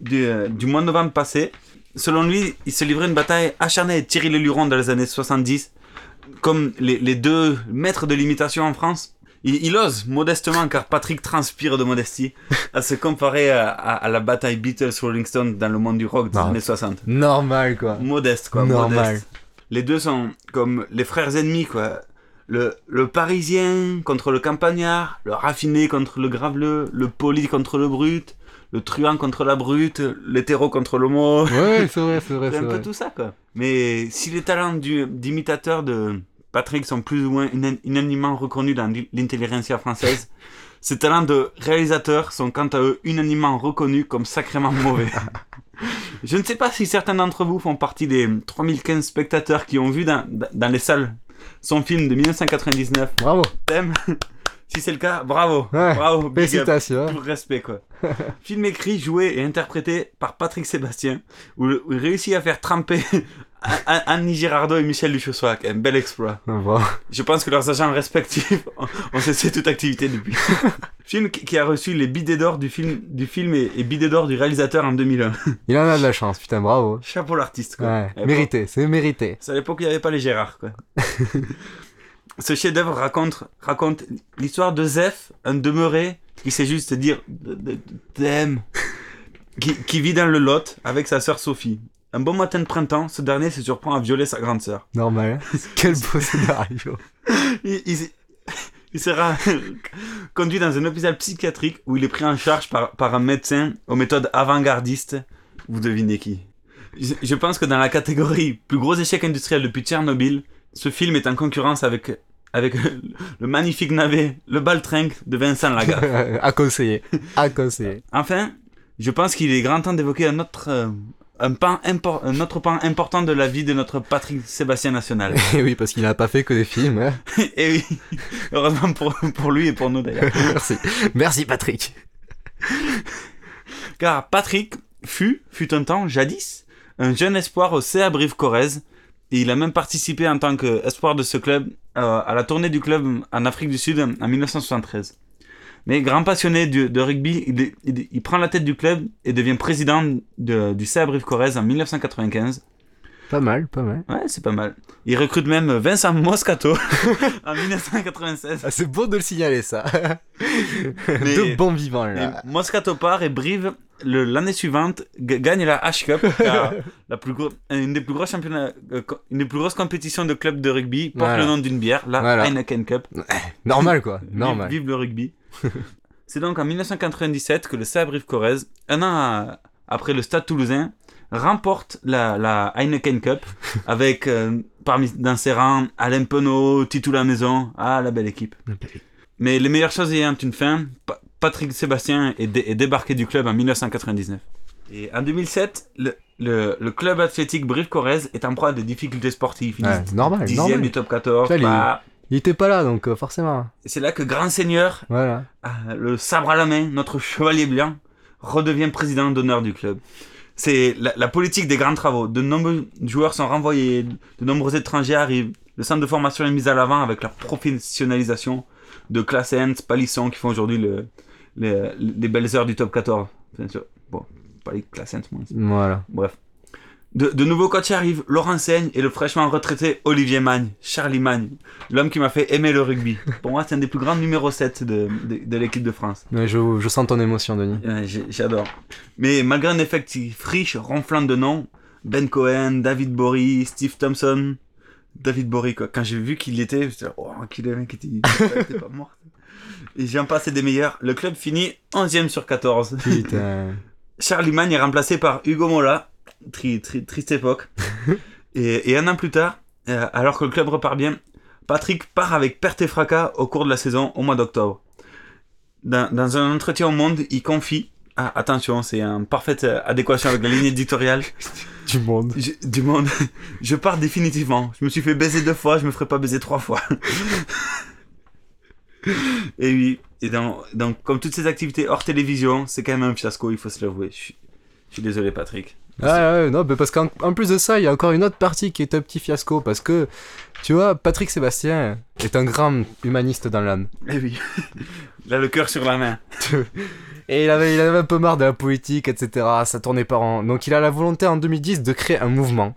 du, euh, du mois de novembre passé, selon lui, il se livrait une bataille acharnée avec Thierry Leluron dans les années 70. Comme les, les deux maîtres de l'imitation en France, il, il ose, modestement, car Patrick transpire de modestie, à se comparer à, à- à la bataille Beatles-Rolling Stone dans le monde du rock des Non. années 60. Normal, quoi. Modeste, quoi. Normal. modeste. Les deux sont comme les frères ennemis, quoi. Le, le parisien contre le campagnard, le raffiné contre le graveleux, le poli contre le brut, le truand contre la brute, l'hétéro contre l'homo. Ouais, c'est vrai, c'est vrai, C'est un peu vrai. tout ça, quoi. Mais si les talents d'imitateur de Patrick sont plus ou moins unan- unanimement reconnus dans l'in- l'intelligentsia française, ses talents de réalisateur sont quant à eux unanimement reconnus comme sacrément mauvais. Je ne sais pas si certains d'entre vous font partie des 3015 spectateurs qui ont vu dans, dans les salles son film de 1999. Bravo. Thème. Si c'est le cas, bravo. bravo. big up. félicitations. Tout respect, quoi. film écrit, joué et interprété par Patrick Sébastien, où, où il réussit à faire tremper An- Annie Girardot et Michel Duchossois. Un bel exploit. Bon. Je pense que leurs agents respectifs ont, ont cessé toute activité depuis. film qui, a reçu les bidets d'or du film, du film et, et bidets d'or du réalisateur en 2001. Il en a de la chance, putain, bravo. Chapeau l'artiste, quoi. Ouais, Et mérité, c'est mérité. c'est à l'époque où il n'y avait pas les Gérard, quoi. Ce chef-d'œuvre raconte, raconte l'histoire de Zef, un demeuré qui sait juste dire t'aime, qui, qui vit dans le Lot avec sa sœur Sophie. Un bon matin de printemps, ce dernier se surprend à violer sa grande sœur. Normal. Quel beau scénario. Il, il- il sera conduit dans un hôpital psychiatrique où il est pris en charge par, par un médecin aux méthodes avant-gardistes. Vous devinez qui? Je, je pense que dans la catégorie plus gros échec industriel depuis Tchernobyl, ce film est en concurrence avec, avec le magnifique navet Le Baltringue de Vincent Lagaffe. à conseiller. À conseiller. Enfin, je pense qu'il est grand temps d'évoquer un autre, euh, un, pan impor- un autre pan important de la vie de notre Patrick Sébastien National. Et oui, parce qu'il n'a pas fait que des films. hein. et oui, heureusement pour, pour lui et pour nous d'ailleurs. Merci. Merci Patrick. Car Patrick fut, fut un temps, jadis, un jeune espoir au CA Brive-Corrèze. Et il a même participé en tant qu'espoir de ce club euh, à la tournée du club en Afrique du Sud en 1973. Mais grand passionné de rugby, il, il- il prend la tête du club et devient président de- du CA Brive-Corrèze en 1995. Pas mal, pas mal. Ouais, c'est pas mal. Il recrute même Vincent Moscato en 1996. Ah, c'est beau de le signaler, ça. Mais- de bons vivants, là. Moscato part et Brive, l'année suivante, gagne la H-Cup, la plus gro- une, des plus grosses championnats, euh, une des plus grosses compétitions de clubs de rugby porte Voilà. le nom d'une bière, la Voilà. Heineken Cup. Normal, quoi. Normal. Vive, le rugby. C'est donc en 1997 que le CA Brive-Corrèze, un an à- après le Stade Toulousain, remporte la, la Heineken Cup avec euh, parmi dans ses rangs Alain Penaud, Titou la maison, ah la belle équipe. Mais les meilleures choses ayant une fin, Patrick Sébastien est, dé- est débarqué du club en 1999. Et en 2007, le, le, le club athlétique Brive-Corrèze est en proie à des difficultés sportives. Il Ouais, est normal, dixième normal. du top 14. Ça, il- bah, Il était pas là, donc euh, forcément. c'est là que Grand Seigneur, Voilà. ah, le sabre à la main, notre chevalier blanc, redevient président d'honneur du club. C'est la, la politique des grands travaux. De nombreux joueurs sont renvoyés, de nombreux étrangers arrivent. Le centre de formation est mis à l'avant avec la professionnalisation de Classens, Palisson qui font aujourd'hui le, le- les belles heures du top 14. Bien sûr. Bon, pas les Classens, moi. Voilà. Bref. De, de nouveaux coachs arrivent, Laurent Seigne et le fraîchement retraité Olivier Magne, Charlie Magne, l'homme qui m'a fait aimer le rugby. Pour moi, c'est un des plus grands numéros 7 de, de, de l'équipe de France. Ouais, je, je sens ton émotion, Denis. Ouais, J'adore. Mais malgré un effectif riche, ronflant de noms, Ben Cohen, David Bory, Steve Thompson, David Bory, quoi. Quand j'ai vu qu'il était, je me oh, qu'il était, était pas mort. Et j'en passe des meilleurs. Le club finit 11ème sur 14. Putain. Charlie Magne est remplacé par Hugo Mola. Tri- tri- triste époque. et, et un an plus tard, euh, alors que le club repart bien, Patrick part avec perte et fracas au cours de la saison au mois d'octobre. Dans, dans un entretien au Monde, il confie, ah, attention, c'est en parfaite euh, adéquation avec la ligne éditoriale. Du monde. Je- du monde. Je pars définitivement. Je me suis fait baiser deux fois, je me ferai pas baiser trois fois. et oui, et dans, donc comme toutes ces activités hors télévision, c'est quand même un fiasco, il faut se l'avouer. Je suis, je suis désolé, Patrick. Ouais, ouais, non, mais parce qu'en en plus de ça, il y a encore une autre partie qui est un petit fiasco. Parce que, tu vois, Patrick Sébastien est un grand humaniste dans l'âme. Eh oui. Il a le cœur sur la main. Et il avait, il avait un peu marre de la politique, etc. Ça tournait pas rond. Donc il a la volonté en 2010 de créer un mouvement.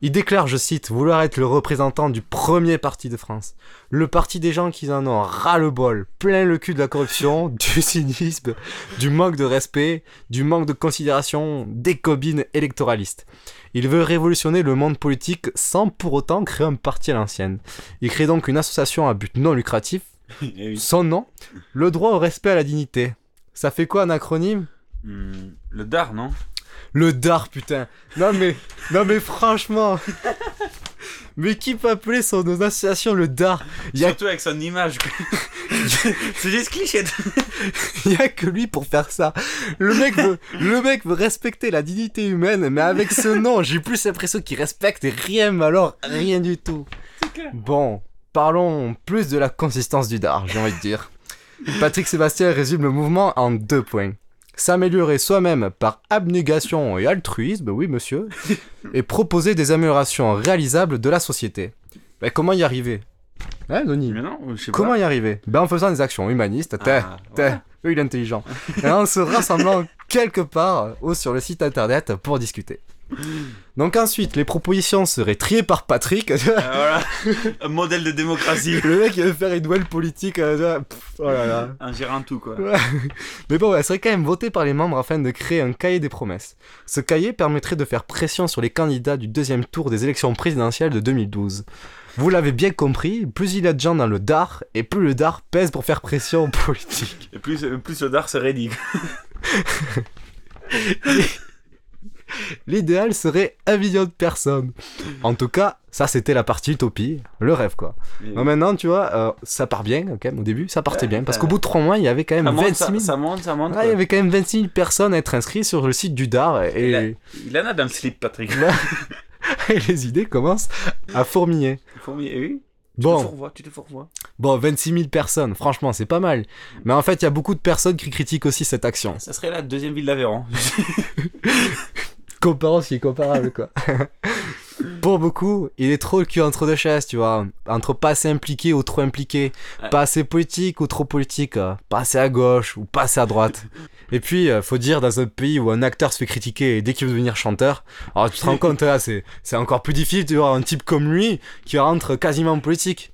Il déclare, je cite, vouloir être le représentant du premier parti de France. Le parti des gens qui en ont ras-le-bol, plein le cul de la corruption, du cynisme, du manque de respect, du manque de considération, des cobines électoralistes. Il veut révolutionner le monde politique sans pour autant créer un parti à l'ancienne. Il crée donc une association à but non lucratif. Eh. Son nom, le droit au respect à la dignité. Ça fait quoi un acronyme? Hmm, le DAR, non? Le DAR, putain. Non mais, non mais franchement. Mais qui peut appeler son association le DAR Il y a, Surtout avec son image. quoi. c'est juste cliché. il y a que lui pour faire ça. Le mec veut, le mec veut respecter la dignité humaine, mais avec ce nom, j'ai plus l'impression qu'il respecte rien, mais alors rien du tout. Bon, parlons plus de la consistance du DAR, j'ai envie de dire. Patrick Sébastien résume le mouvement en deux points. S'améliorer soi-même par abnégation et altruisme, oui monsieur, et proposer des améliorations réalisables de la société. Mais comment y arriver? Hein, Mais non, je sais Comment pas. y arriver? Ben en faisant des actions humanistes, t'es, Ah, t'es, eux, il est intelligent. Et en se rassemblant quelque part ou sur le site internet pour discuter. Donc ensuite, les propositions seraient triées par Patrick. voilà, un modèle de démocratie. Le mec, il veut faire une duel politique. euh, pff, oh là là. En gérant tout, quoi. Ouais. Mais bon, elle serait quand même votée par les membres afin de créer un cahier des promesses. Ce cahier permettrait de faire pression sur les candidats du deuxième tour des élections présidentielles de 2012. Vous l'avez bien compris, plus il y a de gens dans le DAR, et plus le DAR pèse pour faire pression aux politiques. Et plus, plus le dard se rédigue. L'idéal serait un million de personnes. En tout cas, ça c'était la partie utopie, le rêve quoi. Oui. Donc maintenant, tu vois, euh, ça part bien quand même au début, ça partait bien. Parce qu'au bout de 3 mois, il y avait quand même Ça monte, 26 ça, 000. ça monte, ça monte. Ouais, il y avait quand même 26 000 personnes à être inscrites sur le site du DAR et, Il en a dans le slip, Patrick. et les idées commencent à fourmiller. Fourmi- eh oui. Tu Bon. te fourvoies, tu te fourvoies. Bon, 26 000 personnes, franchement, c'est pas mal. Mais en fait, il y a beaucoup de personnes qui critiquent aussi cette action. Ça serait la deuxième ville d'Aveyron. Comparons ce qui est comparable, quoi. Pour beaucoup, il est trop le cul entre deux chaises, tu vois. Entre pas assez impliqué ou trop impliqué. Ouais. Pas assez politique ou trop politique. euh, Pas assez à gauche ou pas assez à droite. Et puis, euh, faut dire, dans un pays où un acteur se fait critiquer dès qu'il veut devenir chanteur, alors tu te rends compte, là, c'est c'est encore plus difficile de voir un type comme lui qui rentre quasiment en politique.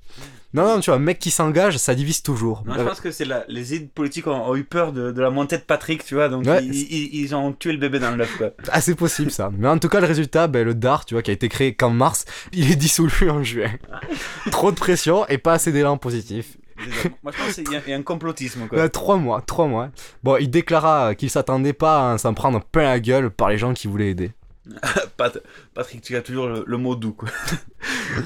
Non, non, tu vois, un mec qui s'engage, ça divise toujours. Non, je pense que c'est la... les élites politiques ont, ont eu peur de, de la montée de Patrick, tu vois, donc Ouais. ils, ils- ils ont tué le bébé dans l'œuf, quoi. Ah, c'est possible ça. Mais en tout cas, le résultat, ben, le DAR, tu vois, qui a été créé qu'en mars, il est dissolu en juin. Trop de pression et pas assez d'élan positif. Moi, je pense qu'il y, a- il y a un complotisme, quoi. Trois mois, trois mois. Bon, il déclara qu'il s'attendait pas à s'en prendre plein la gueule par les gens qui voulaient aider. Pat- Patrick, tu as toujours le, le mot doux, quoi.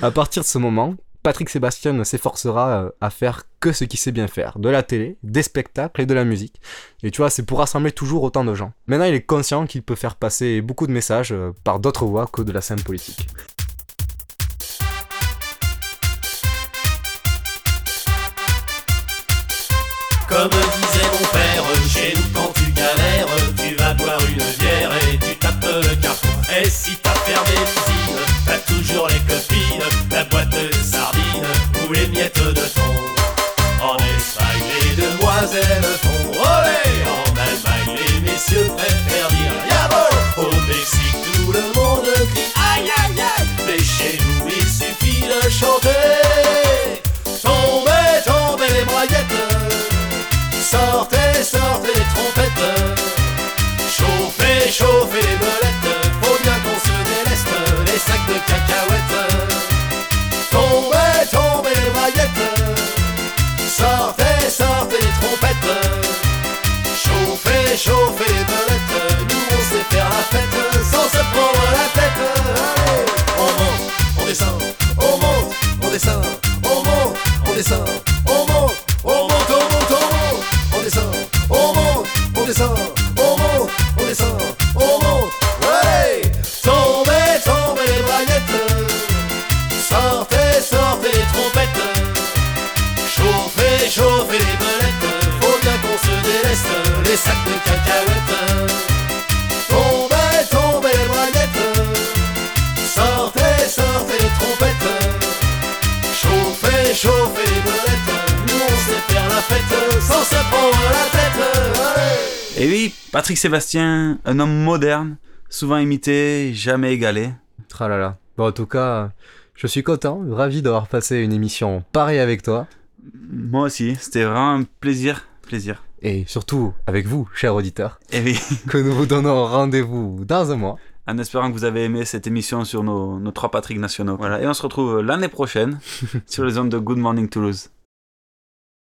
À partir de ce moment, Patrick Sébastien s'efforcera euh, à faire que ce qu'il sait bien faire. De la télé, des spectacles et de la musique. Et tu vois, c'est pour rassembler toujours autant de gens. Maintenant, il est conscient qu'il peut faire passer beaucoup de messages euh, par d'autres voies que de la scène politique. Et si t'as t'as toujours les copines, la boîte les miettes de thon. En Espagne, les demoiselles font olé. En Allemagne, les messieurs préfèrent dire yabol. Au Mexique, tout le monde crie aïe aïe aïe. Mais chez nous, il suffit de chanter. Patrick Sébastien, un homme moderne, souvent imité, jamais égalé. Tralala. Bon, en tout cas, je suis content, ravi d'avoir passé une émission pareille avec toi. Moi aussi, c'était vraiment un plaisir, plaisir. Et surtout avec vous, chers auditeurs. Et oui. que nous vous donnons rendez-vous dans un mois. En espérant que vous avez aimé cette émission sur nos, nos trois Patrick nationaux. Voilà, et on se retrouve l'année prochaine sur les ondes de Good Morning Toulouse.